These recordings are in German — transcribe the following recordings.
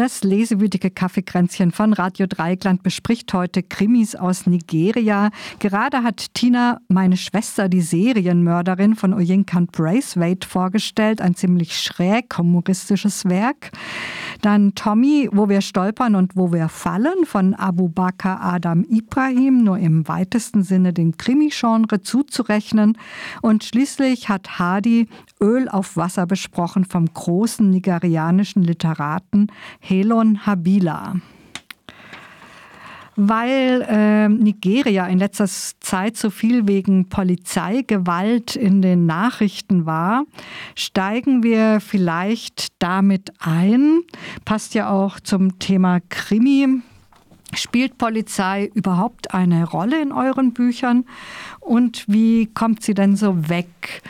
Das lesewütige Kaffeekränzchen von Radio Dreieckland bespricht heute Krimis aus Nigeria. Gerade hat Tina, meine Schwester, die Serienmörderin von Oyinkan Braithwaite vorgestellt. Ein ziemlich schräg humoristisches Werk. Dann Tommy, wo wir stolpern und wo wir fallen von Abu Bakr Adam Ibrahim, nur im weitesten Sinne dem Krimi-Genre zuzurechnen. Und schließlich hat Hadi Öl auf Wasser besprochen vom großen nigerianischen Literaten Helon Habila. Weil äh, Nigeria in letzter Zeit so viel wegen Polizeigewalt in den Nachrichten war, steigen wir vielleicht damit ein. Passt ja auch zum Thema Krimi. Spielt Polizei überhaupt eine Rolle in euren Büchern? Und wie kommt sie denn so weg?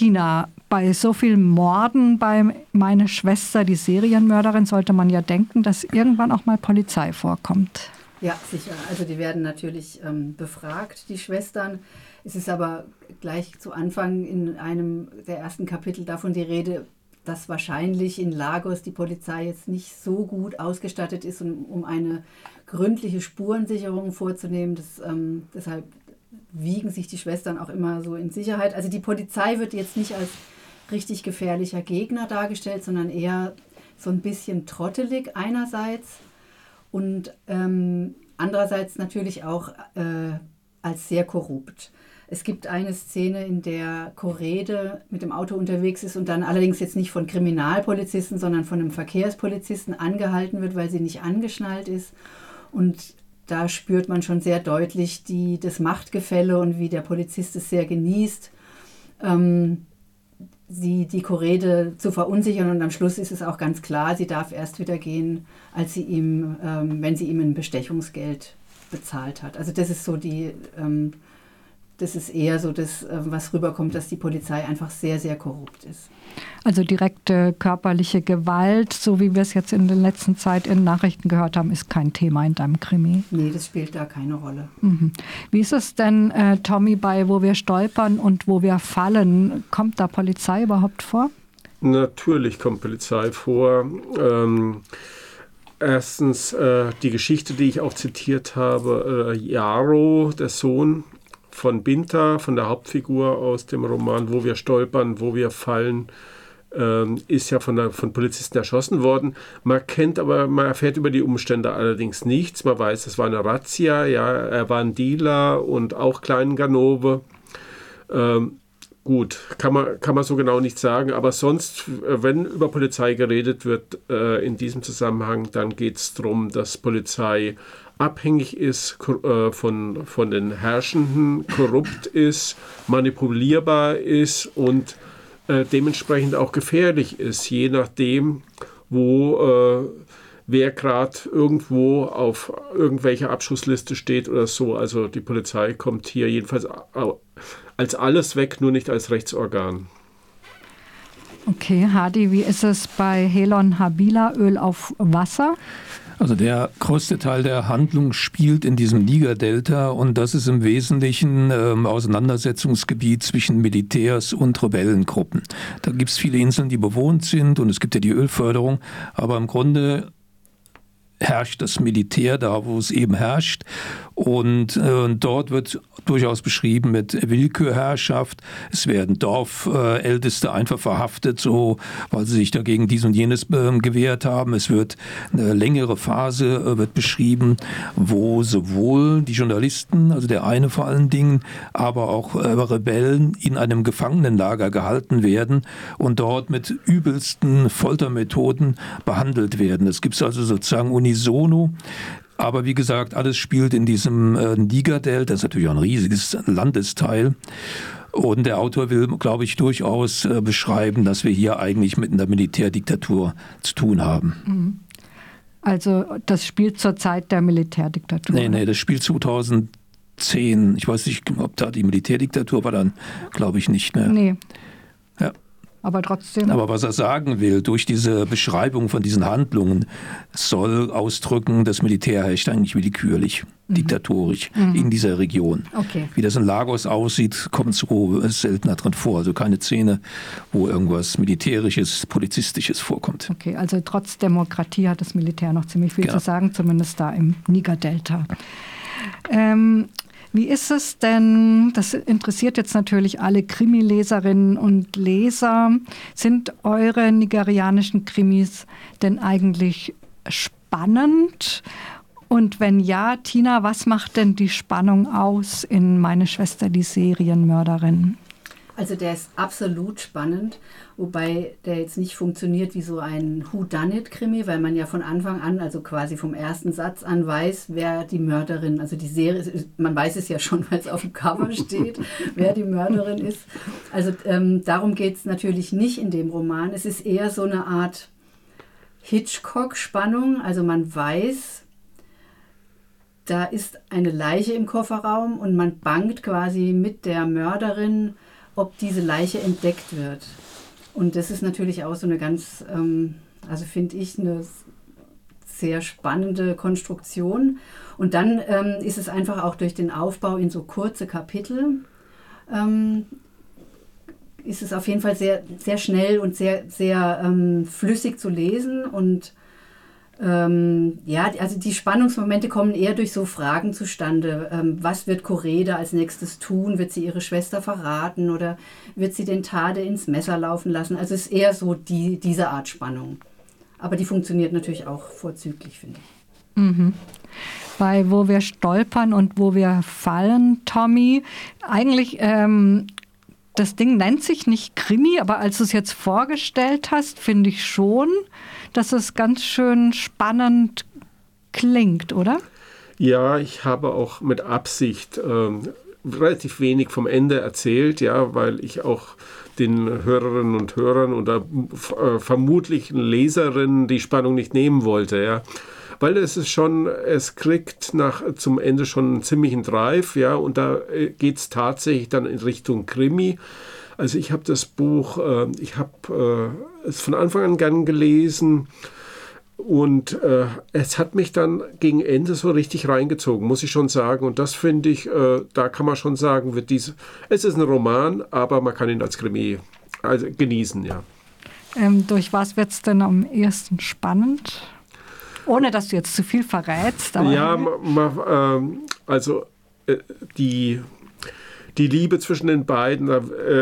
Tina, bei so vielen Morden bei meiner Schwester, die Serienmörderin, sollte man ja denken, dass irgendwann auch mal Polizei vorkommt. Ja, sicher. Also die werden natürlich ähm, befragt, die Schwestern. Es ist aber gleich zu Anfang in einem der ersten Kapitel davon die Rede, dass wahrscheinlich in Lagos die Polizei jetzt nicht so gut ausgestattet ist, um, um eine gründliche Spurensicherung vorzunehmen. Das, ähm, deshalb wiegen sich die Schwestern auch immer so in Sicherheit. Also die Polizei wird jetzt nicht als richtig gefährlicher Gegner dargestellt, sondern eher so ein bisschen trottelig einerseits und ähm, andererseits natürlich auch äh, als sehr korrupt. Es gibt eine Szene, in der Korede mit dem Auto unterwegs ist und dann allerdings jetzt nicht von Kriminalpolizisten, sondern von einem Verkehrspolizisten angehalten wird, weil sie nicht angeschnallt ist. Und da spürt man schon sehr deutlich die, das Machtgefälle und wie der Polizist es sehr genießt, ähm, sie, die Korede zu verunsichern. Und am Schluss ist es auch ganz klar, sie darf erst wieder gehen, als sie ihm, ähm, wenn sie ihm ein Bestechungsgeld bezahlt hat. Also das ist so die ähm, das ist eher so das, äh, was rüberkommt, dass die Polizei einfach sehr, sehr korrupt ist. Also direkte körperliche Gewalt, so wie wir es jetzt in der letzten Zeit in Nachrichten gehört haben, ist kein Thema in deinem Krimi. Nee, das spielt da keine Rolle. Mhm. Wie ist es denn, äh, Tommy, bei wo wir stolpern und wo wir fallen? Kommt da Polizei überhaupt vor? Natürlich kommt Polizei vor. Ähm, erstens äh, die Geschichte, die ich auch zitiert habe, äh, Jaro, der Sohn von Binta, von der Hauptfigur aus dem Roman, wo wir stolpern, wo wir fallen, ähm, ist ja von, der, von Polizisten erschossen worden. Man kennt aber, man erfährt über die Umstände allerdings nichts. Man weiß, es war eine Razzia, ja, er war ein Dealer und auch Klein Ganove. Ähm, gut, kann man, kann man so genau nicht sagen, aber sonst, wenn über Polizei geredet wird äh, in diesem Zusammenhang, dann geht es darum, dass Polizei abhängig ist äh, von, von den Herrschenden, korrupt ist, manipulierbar ist und äh, dementsprechend auch gefährlich ist, je nachdem, wo äh, wer gerade irgendwo auf irgendwelcher Abschussliste steht oder so. Also die Polizei kommt hier jedenfalls als alles weg, nur nicht als Rechtsorgan. Okay, Hadi, wie ist es bei Helon Habila Öl auf Wasser? Also der größte Teil der Handlung spielt in diesem Niger-Delta und das ist im Wesentlichen ähm, Auseinandersetzungsgebiet zwischen Militärs und Rebellengruppen. Da gibt es viele Inseln, die bewohnt sind und es gibt ja die Ölförderung, aber im Grunde herrscht das Militär da, wo es eben herrscht. Und äh, dort wird durchaus beschrieben mit Willkürherrschaft. Es werden Dorfälteste äh, einfach verhaftet, so weil sie sich dagegen dies und jenes äh, gewehrt haben. Es wird eine längere Phase äh, wird beschrieben, wo sowohl die Journalisten, also der eine vor allen Dingen, aber auch äh, Rebellen in einem Gefangenenlager gehalten werden und dort mit übelsten Foltermethoden behandelt werden. Es gibt also sozusagen unisono aber wie gesagt, alles spielt in diesem äh, Niger-Delta, das ist natürlich auch ein riesiges Landesteil. Und der Autor will, glaube ich, durchaus äh, beschreiben, dass wir hier eigentlich mit einer Militärdiktatur zu tun haben. Mhm. Also das spielt zur Zeit der Militärdiktatur? Nee, nee, das spielt 2010. Ich weiß nicht, ob da die Militärdiktatur war dann, glaube ich nicht. Ne? Nee. Ja. Aber trotzdem. Aber was er sagen will, durch diese Beschreibung von diesen Handlungen, soll ausdrücken, das Militär herrscht eigentlich willkürlich, mhm. diktatorisch mhm. in dieser Region. Okay. Wie das in Lagos aussieht, kommt so seltener drin vor. Also keine Szene, wo irgendwas Militärisches, Polizistisches vorkommt. Okay, also trotz Demokratie hat das Militär noch ziemlich viel genau. zu sagen, zumindest da im Niger-Delta. Ähm, wie ist es denn, das interessiert jetzt natürlich alle Krimileserinnen und Leser, sind eure nigerianischen Krimis denn eigentlich spannend? Und wenn ja, Tina, was macht denn die Spannung aus in Meine Schwester, die Serienmörderin? Also der ist absolut spannend, wobei der jetzt nicht funktioniert wie so ein Who-Done-It-Krimi, weil man ja von Anfang an, also quasi vom ersten Satz an weiß, wer die Mörderin, also die Serie, man weiß es ja schon, weil es auf dem Cover steht, wer die Mörderin ist. Also ähm, darum geht es natürlich nicht in dem Roman. Es ist eher so eine Art Hitchcock-Spannung, also man weiß, da ist eine Leiche im Kofferraum und man bangt quasi mit der Mörderin ob diese Leiche entdeckt wird. Und das ist natürlich auch so eine ganz, ähm, also finde ich, eine sehr spannende Konstruktion. Und dann ähm, ist es einfach auch durch den Aufbau in so kurze Kapitel, ähm, ist es auf jeden Fall sehr, sehr schnell und sehr, sehr ähm, flüssig zu lesen und ähm, ja, also die Spannungsmomente kommen eher durch so Fragen zustande. Ähm, was wird Correda als nächstes tun? Wird sie ihre Schwester verraten oder wird sie den Tade ins Messer laufen lassen? Also es ist eher so die, diese Art Spannung. Aber die funktioniert natürlich auch vorzüglich, finde ich. Mhm. Bei Wo wir stolpern und wo wir fallen, Tommy, eigentlich ähm, das Ding nennt sich nicht Krimi, aber als du es jetzt vorgestellt hast, finde ich schon, dass es ganz schön spannend klingt, oder? Ja, ich habe auch mit Absicht ähm, relativ wenig vom Ende erzählt, ja, weil ich auch den Hörerinnen und Hörern oder äh, vermutlichen Leserinnen die Spannung nicht nehmen wollte, ja. Weil es ist schon, es kriegt nach zum Ende schon einen ziemlichen Drive, ja, und da äh, geht es tatsächlich dann in Richtung Krimi. Also ich habe das Buch, äh, ich habe äh, es von Anfang an gern gelesen und äh, es hat mich dann gegen Ende so richtig reingezogen, muss ich schon sagen. Und das finde ich, äh, da kann man schon sagen, wird diese, es ist ein Roman, aber man kann ihn als Krimi also genießen, ja. Ähm, durch was wird es denn am ehesten spannend? Ohne dass du jetzt zu viel verrätst. ja, ähm, also äh, die die Liebe zwischen den beiden, äh,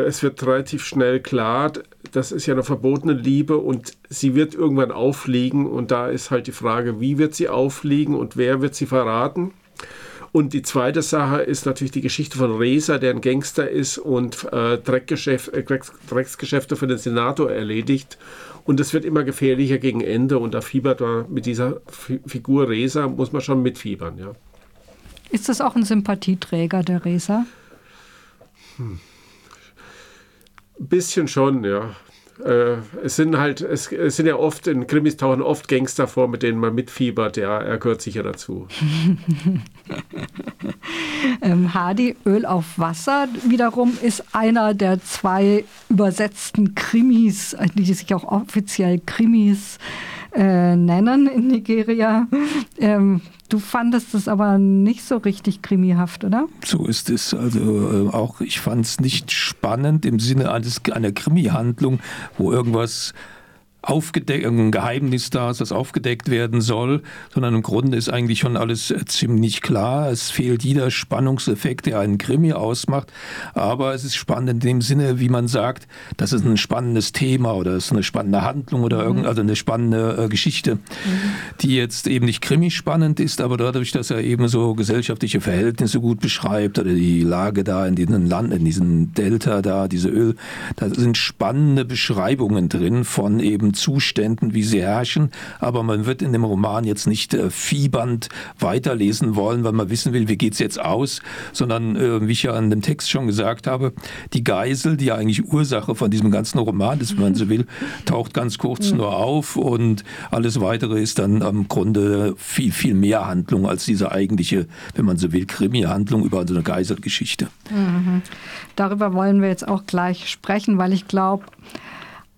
es wird relativ schnell klar, das ist ja eine verbotene Liebe und sie wird irgendwann auffliegen und da ist halt die Frage, wie wird sie auffliegen und wer wird sie verraten? Und die zweite Sache ist natürlich die Geschichte von Reza, der ein Gangster ist und äh, äh, Drecksgeschäfte für den Senator erledigt. Und es wird immer gefährlicher gegen Ende und da fiebert man mit dieser F Figur Reza, muss man schon mitfiebern. Ja. Ist das auch ein Sympathieträger, der Reza? Hm. Ein bisschen schon, ja. Äh, es sind halt, es, es, sind ja oft, in Krimis tauchen oft Gangster vor, mit denen man mitfiebert, ja, er gehört sicher dazu. ähm, Hardy, Öl auf Wasser wiederum ist einer der zwei übersetzten Krimis, die sich auch offiziell Krimis äh, nennen in Nigeria. Ähm, Du fandest es aber nicht so richtig krimihaft, oder? So ist es. Also äh, auch ich fand es nicht spannend im Sinne eines einer Krimi-Handlung, wo irgendwas aufgedeckt, ein Geheimnis da ist, das aufgedeckt werden soll, sondern im Grunde ist eigentlich schon alles äh, ziemlich klar. Es fehlt jeder Spannungseffekt, der einen Krimi ausmacht. Aber es ist spannend in dem Sinne, wie man sagt, das ist ein spannendes Thema oder es ist eine spannende Handlung oder mhm. also eine spannende äh, Geschichte, mhm. die jetzt eben nicht Krimi spannend ist, aber dadurch, dass er eben so gesellschaftliche Verhältnisse gut beschreibt oder die Lage da in diesem Land, in diesem Delta da, diese Öl, da sind spannende Beschreibungen drin von eben Zuständen, wie sie herrschen. Aber man wird in dem Roman jetzt nicht äh, fiebernd weiterlesen wollen, weil man wissen will, wie geht es jetzt aus, sondern äh, wie ich ja an dem Text schon gesagt habe, die Geisel, die ja eigentlich Ursache von diesem ganzen Roman ist, wenn man so will, taucht ganz kurz nur auf und alles weitere ist dann am Grunde viel, viel mehr Handlung als diese eigentliche, wenn man so will, Krimi-Handlung über so eine Geiselgeschichte. Mhm. Darüber wollen wir jetzt auch gleich sprechen, weil ich glaube,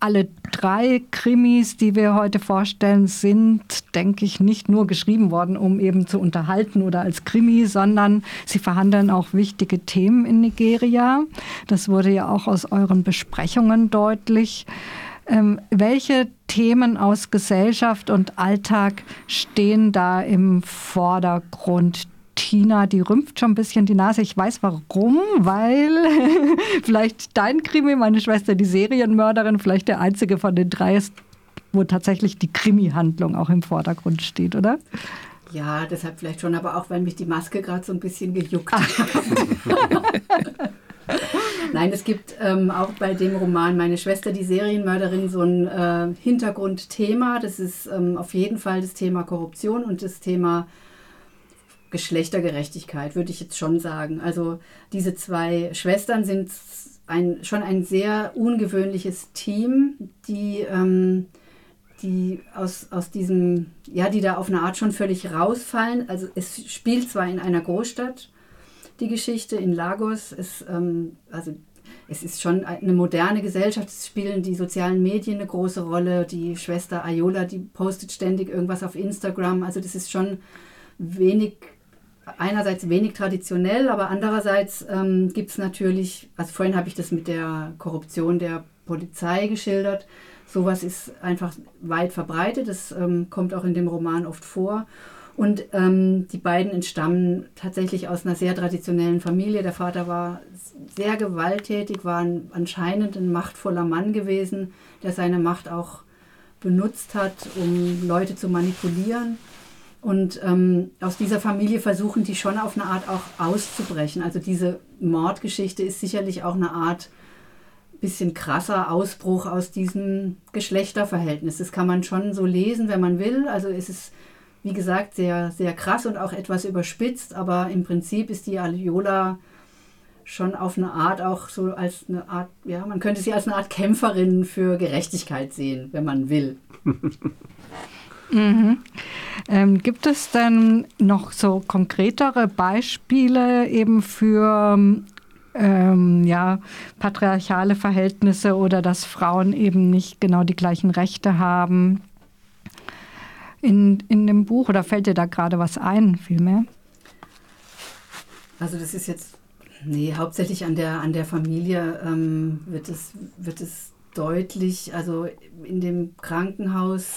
alle drei Krimis, die wir heute vorstellen, sind, denke ich, nicht nur geschrieben worden, um eben zu unterhalten oder als Krimi, sondern sie verhandeln auch wichtige Themen in Nigeria. Das wurde ja auch aus euren Besprechungen deutlich. Ähm, welche Themen aus Gesellschaft und Alltag stehen da im Vordergrund? Tina, die rümpft schon ein bisschen die Nase. Ich weiß warum, weil vielleicht dein Krimi, meine Schwester, die Serienmörderin, vielleicht der einzige von den drei ist, wo tatsächlich die Krimi-Handlung auch im Vordergrund steht, oder? Ja, deshalb vielleicht schon, aber auch weil mich die Maske gerade so ein bisschen gejuckt hat. Nein, es gibt ähm, auch bei dem Roman Meine Schwester, die Serienmörderin, so ein äh, Hintergrundthema. Das ist ähm, auf jeden Fall das Thema Korruption und das Thema Geschlechtergerechtigkeit, würde ich jetzt schon sagen. Also diese zwei Schwestern sind ein, schon ein sehr ungewöhnliches Team, die, ähm, die aus, aus diesem, ja, die da auf eine Art schon völlig rausfallen. Also es spielt zwar in einer Großstadt, die Geschichte in Lagos, es, ähm, also es ist schon eine moderne Gesellschaft, es spielen die sozialen Medien eine große Rolle. Die Schwester Ayola, die postet ständig irgendwas auf Instagram. Also das ist schon wenig einerseits wenig traditionell, aber andererseits ähm, gibt es natürlich, also vorhin habe ich das mit der Korruption der Polizei geschildert, sowas ist einfach weit verbreitet, das ähm, kommt auch in dem Roman oft vor. Und ähm, die beiden entstammen tatsächlich aus einer sehr traditionellen Familie. Der Vater war sehr gewalttätig, war ein, anscheinend ein machtvoller Mann gewesen, der seine Macht auch benutzt hat, um Leute zu manipulieren. Und ähm, aus dieser Familie versuchen die schon auf eine Art auch auszubrechen. Also diese Mordgeschichte ist sicherlich auch eine Art bisschen krasser Ausbruch aus diesem Geschlechterverhältnis. Das kann man schon so lesen, wenn man will. Also es ist, wie gesagt, sehr, sehr krass und auch etwas überspitzt, aber im Prinzip ist die Aliola schon auf eine Art auch so als eine Art, ja, man könnte sie als eine Art Kämpferin für Gerechtigkeit sehen, wenn man will. Mhm. Ähm, gibt es denn noch so konkretere Beispiele eben für ähm, ja, patriarchale Verhältnisse oder dass Frauen eben nicht genau die gleichen Rechte haben in, in dem Buch? Oder fällt dir da gerade was ein, vielmehr? Also das ist jetzt, nee, hauptsächlich an der, an der Familie ähm, wird, es, wird es deutlich. Also in dem Krankenhaus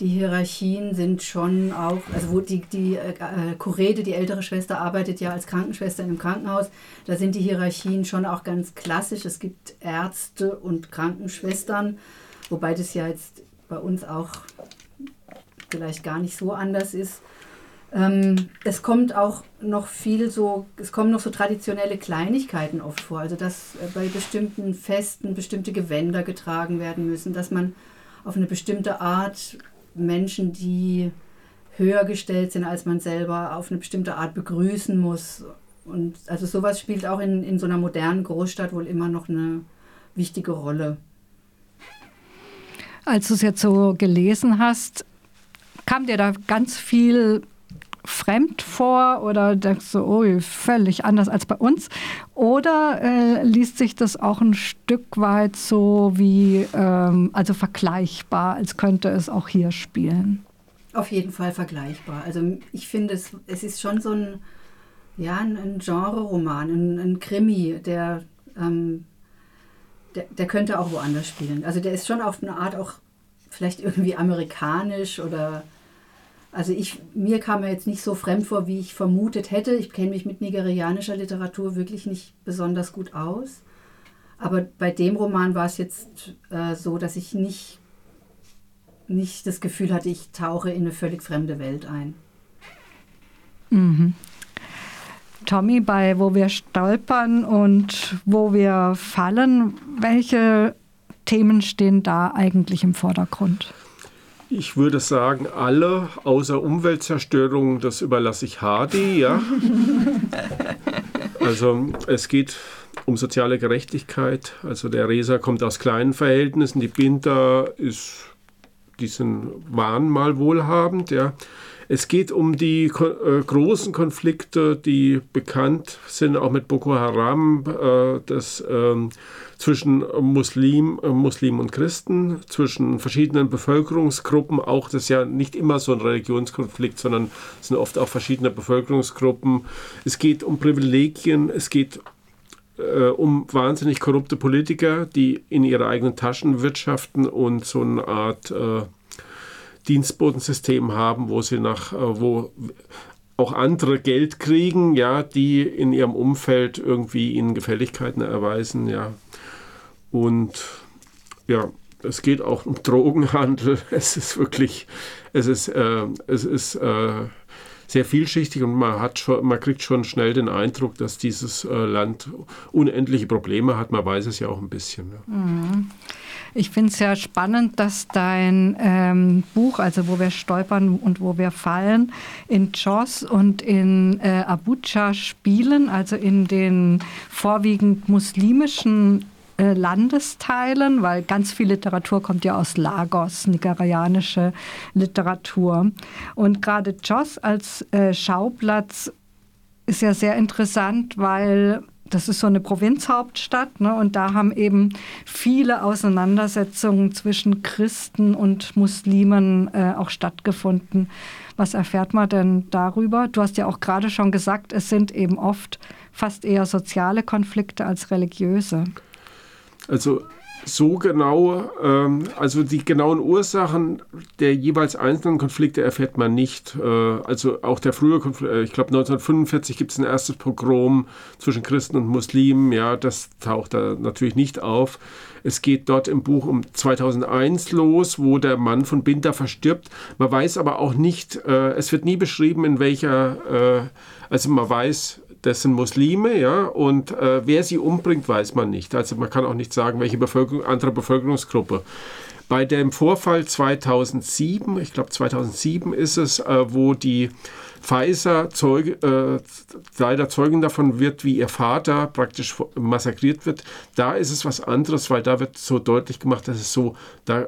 die Hierarchien sind schon auch, also wo die, die äh, Kurede, die ältere Schwester, arbeitet ja als Krankenschwester im Krankenhaus. Da sind die Hierarchien schon auch ganz klassisch. Es gibt Ärzte und Krankenschwestern, wobei das ja jetzt bei uns auch vielleicht gar nicht so anders ist. Ähm, es kommt auch noch viel so, es kommen noch so traditionelle Kleinigkeiten oft vor. Also dass äh, bei bestimmten Festen bestimmte Gewänder getragen werden müssen, dass man auf eine bestimmte Art Menschen, die höher gestellt sind als man selber, auf eine bestimmte Art begrüßen muss. Und also sowas spielt auch in, in so einer modernen Großstadt wohl immer noch eine wichtige Rolle. Als du es jetzt so gelesen hast, kam dir da ganz viel fremd vor oder denkst du, oh, völlig anders als bei uns? Oder äh, liest sich das auch ein Stück weit so wie, ähm, also vergleichbar, als könnte es auch hier spielen? Auf jeden Fall vergleichbar. Also ich finde, es, es ist schon so ein, ja, ein, ein Genre-Roman, ein, ein, Krimi, der, ähm, der, der könnte auch woanders spielen. Also der ist schon auf eine Art auch vielleicht irgendwie amerikanisch oder also ich, mir kam er jetzt nicht so fremd vor, wie ich vermutet hätte. Ich kenne mich mit nigerianischer Literatur wirklich nicht besonders gut aus. Aber bei dem Roman war es jetzt äh, so, dass ich nicht, nicht das Gefühl hatte, ich tauche in eine völlig fremde Welt ein. Mhm. Tommy, bei Wo wir stolpern und Wo wir fallen, welche Themen stehen da eigentlich im Vordergrund? Ich würde sagen, alle außer Umweltzerstörung, das überlasse ich Hardy. Ja? Also es geht um soziale Gerechtigkeit. Also der Resa kommt aus kleinen Verhältnissen, die Binta ist, die sind, waren mal wohlhabend. Ja. Es geht um die äh, großen Konflikte, die bekannt sind, auch mit Boko Haram, äh, das, ähm, zwischen Muslim, äh, Muslim und Christen, zwischen verschiedenen Bevölkerungsgruppen. Auch das ist ja nicht immer so ein Religionskonflikt, sondern es sind oft auch verschiedene Bevölkerungsgruppen. Es geht um Privilegien, es geht äh, um wahnsinnig korrupte Politiker, die in ihre eigenen Taschen wirtschaften und so eine Art äh, Dienstbodensystem haben, wo sie nach, äh, wo auch andere Geld kriegen, ja, die in ihrem Umfeld irgendwie ihnen Gefälligkeiten erweisen, ja. Und ja, es geht auch um Drogenhandel. Es ist wirklich, es ist, äh, es ist äh, sehr vielschichtig und man, hat schon, man kriegt schon schnell den Eindruck, dass dieses äh, Land unendliche Probleme hat. Man weiß es ja auch ein bisschen. Ja. Mhm. Ich finde es ja spannend, dass dein ähm, Buch, also wo wir stolpern und wo wir fallen, in Jos und in äh, Abuja spielen, also in den vorwiegend muslimischen äh, Landesteilen, weil ganz viel Literatur kommt ja aus Lagos, nigerianische Literatur. Und gerade Jos als äh, Schauplatz ist ja sehr interessant, weil das ist so eine Provinzhauptstadt ne? und da haben eben viele Auseinandersetzungen zwischen Christen und Muslimen äh, auch stattgefunden. Was erfährt man denn darüber? Du hast ja auch gerade schon gesagt, es sind eben oft fast eher soziale Konflikte als religiöse. Also so genau, ähm, also die genauen Ursachen der jeweils einzelnen Konflikte erfährt man nicht. Äh, also auch der frühe Konflikt, äh, ich glaube 1945 gibt es ein erstes Pogrom zwischen Christen und Muslimen, ja, das taucht da natürlich nicht auf. Es geht dort im Buch um 2001 los, wo der Mann von Binter verstirbt. Man weiß aber auch nicht, äh, es wird nie beschrieben, in welcher, äh, also man weiß, das sind Muslime, ja, und äh, wer sie umbringt, weiß man nicht. Also man kann auch nicht sagen, welche Bevölkerung, andere Bevölkerungsgruppe. Bei dem Vorfall 2007, ich glaube 2007 ist es, äh, wo die Pfizer Zeuge, äh, leider Zeugin davon wird, wie ihr Vater praktisch massakriert wird. Da ist es was anderes, weil da wird so deutlich gemacht, dass es so, da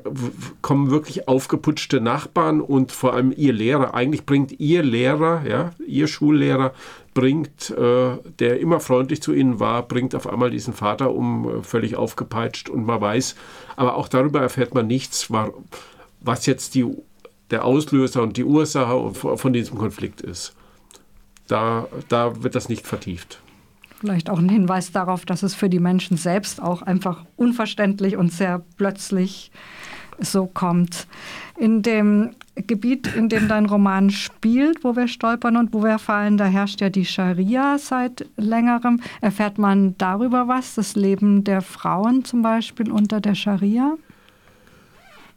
kommen wirklich aufgeputschte Nachbarn und vor allem ihr Lehrer. Eigentlich bringt ihr Lehrer, ja, ihr Schullehrer, bringt, äh, der immer freundlich zu ihnen war, bringt auf einmal diesen Vater um, äh, völlig aufgepeitscht und man weiß, aber auch darüber erfährt man nichts, war, was jetzt die der Auslöser und die Ursache von diesem Konflikt ist. Da, da wird das nicht vertieft. Vielleicht auch ein Hinweis darauf, dass es für die Menschen selbst auch einfach unverständlich und sehr plötzlich so kommt. In dem Gebiet, in dem dein Roman spielt, wo wir stolpern und wo wir fallen, da herrscht ja die Scharia seit längerem. Erfährt man darüber was, das Leben der Frauen zum Beispiel unter der Scharia?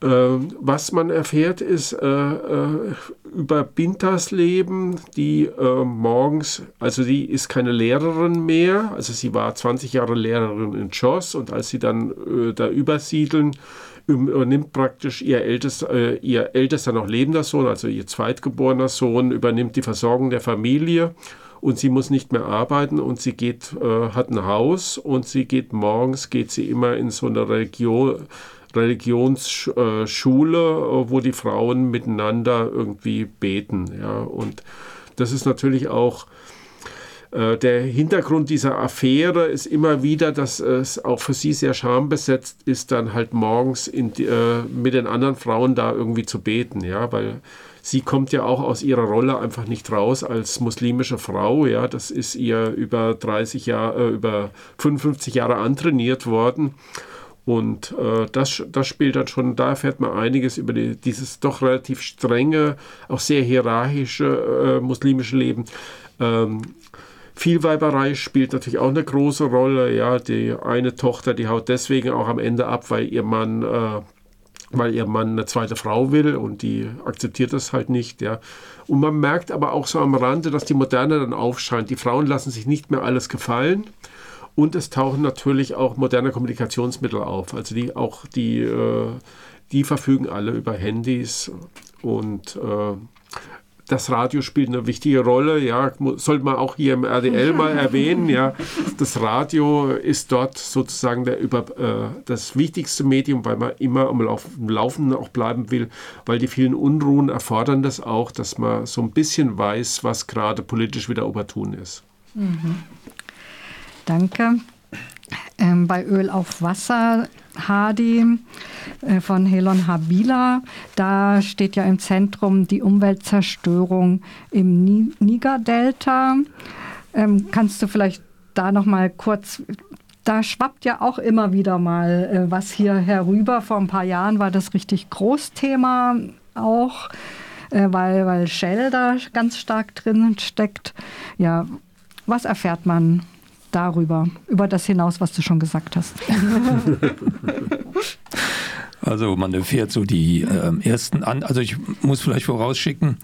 Ähm, was man erfährt, ist äh, äh, über Bintas Leben, die äh, morgens, also sie ist keine Lehrerin mehr, also sie war 20 Jahre Lehrerin in Jos und als sie dann äh, da übersiedeln, übernimmt praktisch ihr ältester, äh, ihr ältester noch lebender Sohn, also ihr zweitgeborener Sohn, übernimmt die Versorgung der Familie und sie muss nicht mehr arbeiten und sie geht, äh, hat ein Haus und sie geht morgens, geht sie immer in so eine Region, Religionsschule, äh, wo die Frauen miteinander irgendwie beten. Ja. Und das ist natürlich auch äh, der Hintergrund dieser Affäre ist immer wieder, dass es auch für sie sehr schambesetzt ist, dann halt morgens die, äh, mit den anderen Frauen da irgendwie zu beten, ja, weil sie kommt ja auch aus ihrer Rolle einfach nicht raus als muslimische Frau, ja, das ist ihr über 30 Jahre, äh, über 55 Jahre antrainiert worden. Und äh, das, das spielt dann schon, da erfährt man einiges über die, dieses doch relativ strenge, auch sehr hierarchische äh, muslimische Leben. Ähm, Vielweiberei spielt natürlich auch eine große Rolle. Ja, die eine Tochter, die haut deswegen auch am Ende ab, weil ihr Mann, äh, weil ihr Mann eine zweite Frau will und die akzeptiert das halt nicht. Ja. Und man merkt aber auch so am Rande, dass die Moderne dann aufscheint. Die Frauen lassen sich nicht mehr alles gefallen. Und es tauchen natürlich auch moderne Kommunikationsmittel auf. Also die auch die, äh, die verfügen alle über Handys und äh, das Radio spielt eine wichtige Rolle, ja, sollte man auch hier im RDL mal erwähnen, ja. Das Radio ist dort sozusagen der über, äh, das wichtigste Medium, weil man immer am Laufenden auch bleiben will, weil die vielen Unruhen erfordern das auch, dass man so ein bisschen weiß, was gerade politisch wieder opportun ist. Mhm. Danke. Ähm, bei Öl auf Wasser Hadi äh, von Helon Habila. Da steht ja im Zentrum die Umweltzerstörung im Niger-Delta. Ähm, kannst du vielleicht da noch mal kurz da schwappt ja auch immer wieder mal äh, was hier herüber. Vor ein paar Jahren war das richtig Großthema auch, äh, weil, weil Shell da ganz stark drin steckt. Ja, was erfährt man darüber, über das hinaus, was du schon gesagt hast. Also man erfährt so die äh, ersten an, also ich muss vielleicht vorausschicken,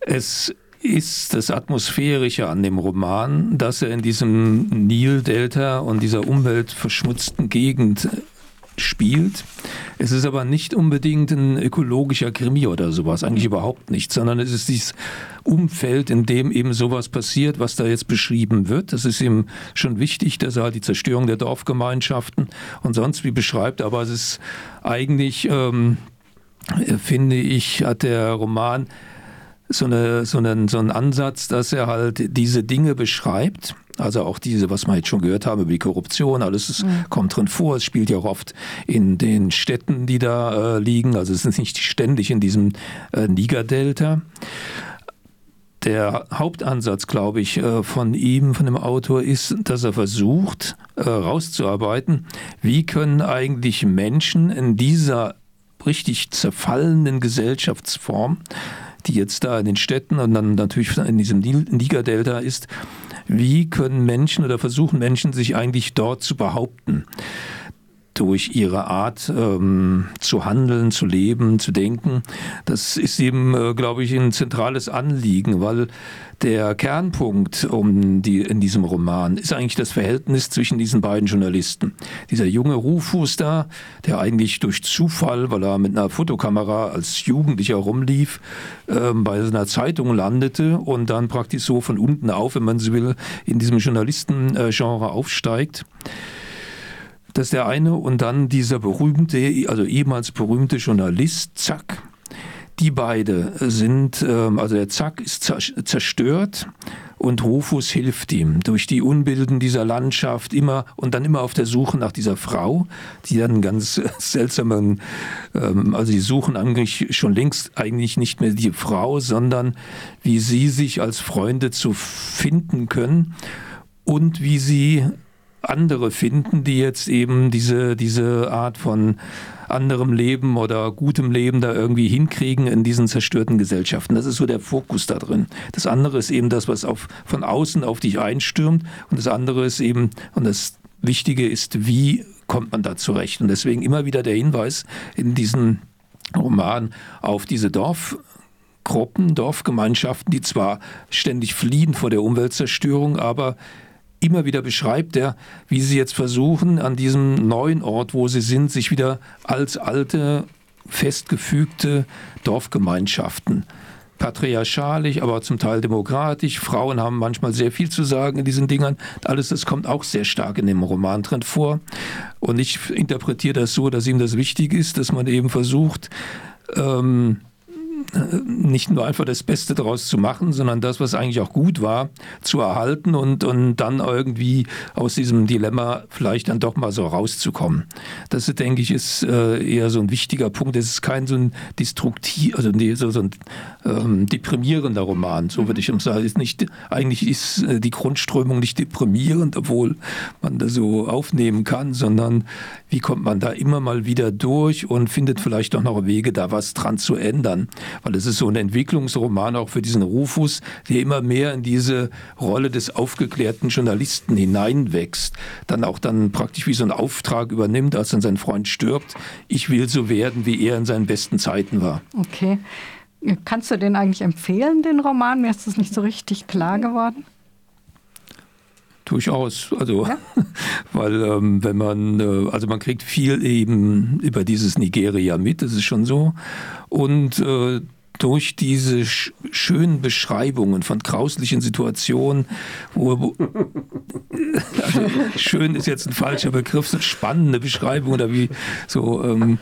es ist das Atmosphärische an dem Roman, dass er in diesem Nildelta und dieser umweltverschmutzten Gegend spielt. Es ist aber nicht unbedingt ein ökologischer Krimi oder sowas, eigentlich überhaupt nicht, sondern es ist dieses Umfeld, in dem eben sowas passiert, was da jetzt beschrieben wird. Das ist ihm schon wichtig, dass er halt die Zerstörung der Dorfgemeinschaften und sonst wie beschreibt, aber es ist eigentlich, ähm, finde ich, hat der Roman so, eine, so, einen, so einen Ansatz, dass er halt diese Dinge beschreibt also auch diese, was wir jetzt schon gehört haben über die Korruption, alles ist, mhm. kommt drin vor. Es spielt ja auch oft in den Städten, die da äh, liegen. Also es ist nicht ständig in diesem äh, Niger-Delta. Der Hauptansatz, glaube ich, äh, von ihm, von dem Autor, ist, dass er versucht, herauszuarbeiten, äh, wie können eigentlich Menschen in dieser richtig zerfallenen Gesellschaftsform, die jetzt da in den Städten und dann natürlich in diesem Niger-Delta ist, wie können Menschen oder versuchen Menschen sich eigentlich dort zu behaupten? Durch ihre Art ähm, zu handeln, zu leben, zu denken. Das ist eben, äh, glaube ich, ein zentrales Anliegen, weil der Kernpunkt um die, in diesem Roman ist eigentlich das Verhältnis zwischen diesen beiden Journalisten. Dieser junge Rufus da, der eigentlich durch Zufall, weil er mit einer Fotokamera als Jugendlicher rumlief, äh, bei einer Zeitung landete und dann praktisch so von unten auf, wenn man so will, in diesem Journalistengenre aufsteigt. Das ist der eine. Und dann dieser berühmte, also ehemals berühmte Journalist, Zack, die beide sind, ähm, also der Zack ist zerstört und Rufus hilft ihm durch die Unbilden dieser Landschaft immer und dann immer auf der Suche nach dieser Frau, die dann ganz seltsamen, ähm, also sie suchen eigentlich schon längst eigentlich nicht mehr die Frau, sondern wie sie sich als Freunde zu finden können und wie sie andere finden, die jetzt eben diese, diese Art von anderem Leben oder gutem Leben da irgendwie hinkriegen in diesen zerstörten Gesellschaften. Das ist so der Fokus da drin. Das andere ist eben das, was auf, von außen auf dich einstürmt und das andere ist eben, und das Wichtige ist, wie kommt man da zurecht. Und deswegen immer wieder der Hinweis in diesem Roman auf diese Dorfgruppen, Dorfgemeinschaften, die zwar ständig fliehen vor der Umweltzerstörung, aber immer wieder beschreibt er, wie sie jetzt versuchen, an diesem neuen Ort, wo sie sind, sich wieder als alte, festgefügte Dorfgemeinschaften patriarchalisch, aber zum Teil demokratisch. Frauen haben manchmal sehr viel zu sagen in diesen Dingern. Alles das kommt auch sehr stark in dem Roman drin vor. Und ich interpretiere das so, dass ihm das wichtig ist, dass man eben versucht, ähm, nicht nur einfach das Beste daraus zu machen, sondern das, was eigentlich auch gut war, zu erhalten und, und dann irgendwie aus diesem Dilemma vielleicht dann doch mal so rauszukommen. Das, denke ich, ist äh, eher so ein wichtiger Punkt. Es ist kein so ein destruktiv, also so, so ein ähm, deprimierender Roman, so würde ich sagen. Ist nicht, eigentlich ist äh, die Grundströmung nicht deprimierend, obwohl man das so aufnehmen kann, sondern wie kommt man da immer mal wieder durch und findet vielleicht auch noch Wege, da was dran zu ändern weil es ist so ein Entwicklungsroman auch für diesen Rufus, der immer mehr in diese Rolle des aufgeklärten Journalisten hineinwächst, dann auch dann praktisch wie so einen Auftrag übernimmt, als dann sein Freund stirbt. Ich will so werden, wie er in seinen besten Zeiten war. Okay. Kannst du den eigentlich empfehlen, den Roman? Mir ist das nicht so richtig klar geworden. Durchaus, also ja? weil ähm, wenn man, äh, also man kriegt viel eben über dieses Nigeria mit, das ist schon so. Und äh, durch diese sch schönen Beschreibungen von grauslichen Situationen, wo, also schön ist jetzt ein falscher Begriff, so spannende Beschreibungen oder wie so ähm,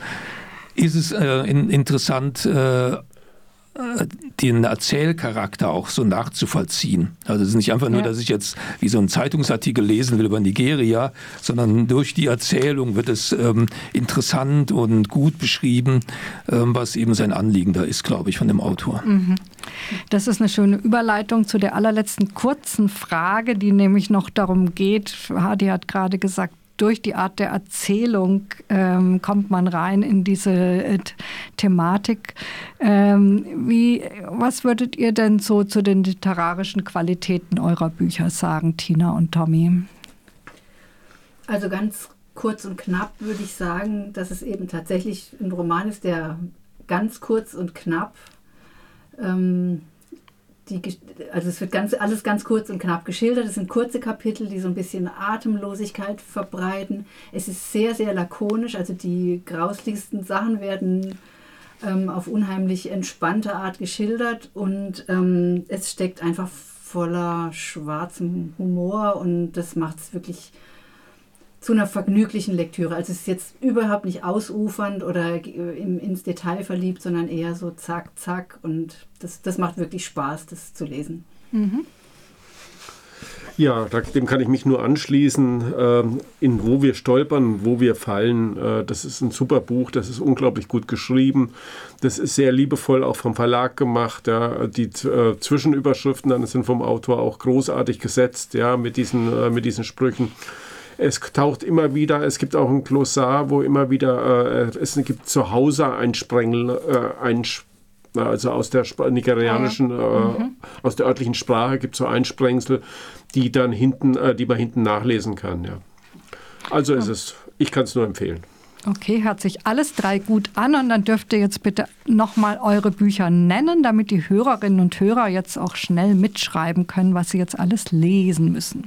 ist es äh, in, interessant, äh, den Erzählcharakter auch so nachzuvollziehen. Also es ist nicht einfach nur, ja. dass ich jetzt wie so einen Zeitungsartikel lesen will über Nigeria, sondern durch die Erzählung wird es ähm, interessant und gut beschrieben, ähm, was eben sein Anliegen da ist, glaube ich, von dem Autor. Mhm. Das ist eine schöne Überleitung zu der allerletzten kurzen Frage, die nämlich noch darum geht, Hadi hat gerade gesagt, durch die Art der Erzählung ähm, kommt man rein in diese äh, Thematik. Ähm, wie, was würdet ihr denn so zu den literarischen Qualitäten eurer Bücher sagen, Tina und Tommy? Also ganz kurz und knapp würde ich sagen, dass es eben tatsächlich ein Roman ist, der ganz kurz und knapp ähm, die, also es wird ganz, alles ganz kurz und knapp geschildert. Es sind kurze Kapitel, die so ein bisschen Atemlosigkeit verbreiten. Es ist sehr, sehr lakonisch. Also die grauslichsten Sachen werden ähm, auf unheimlich entspannte Art geschildert und ähm, es steckt einfach voller schwarzem Humor und das macht es wirklich zu einer vergnüglichen Lektüre. Also es ist jetzt überhaupt nicht ausufernd oder ins Detail verliebt, sondern eher so zack, zack. Und das, das macht wirklich Spaß, das zu lesen. Mhm. Ja, dem kann ich mich nur anschließen. Ähm, in Wo wir stolpern, wo wir fallen, äh, das ist ein super Buch, das ist unglaublich gut geschrieben. Das ist sehr liebevoll auch vom Verlag gemacht. Die äh, Zwischenüberschriften dann sind vom Autor auch großartig gesetzt, ja, mit diesen, äh, mit diesen Sprüchen. Es taucht immer wieder, es gibt auch ein Glossar, wo immer wieder, äh, es gibt zu Hause ein Sprengel, äh, ein also aus der nigerianischen, ah, ja. äh, mhm. aus der örtlichen Sprache gibt es so Einsprengsel, die dann hinten, äh, die man hinten nachlesen kann. Ja. Also ist es, ich kann es nur empfehlen. Okay, hört sich alles drei gut an und dann dürft ihr jetzt bitte nochmal eure Bücher nennen, damit die Hörerinnen und Hörer jetzt auch schnell mitschreiben können, was sie jetzt alles lesen müssen.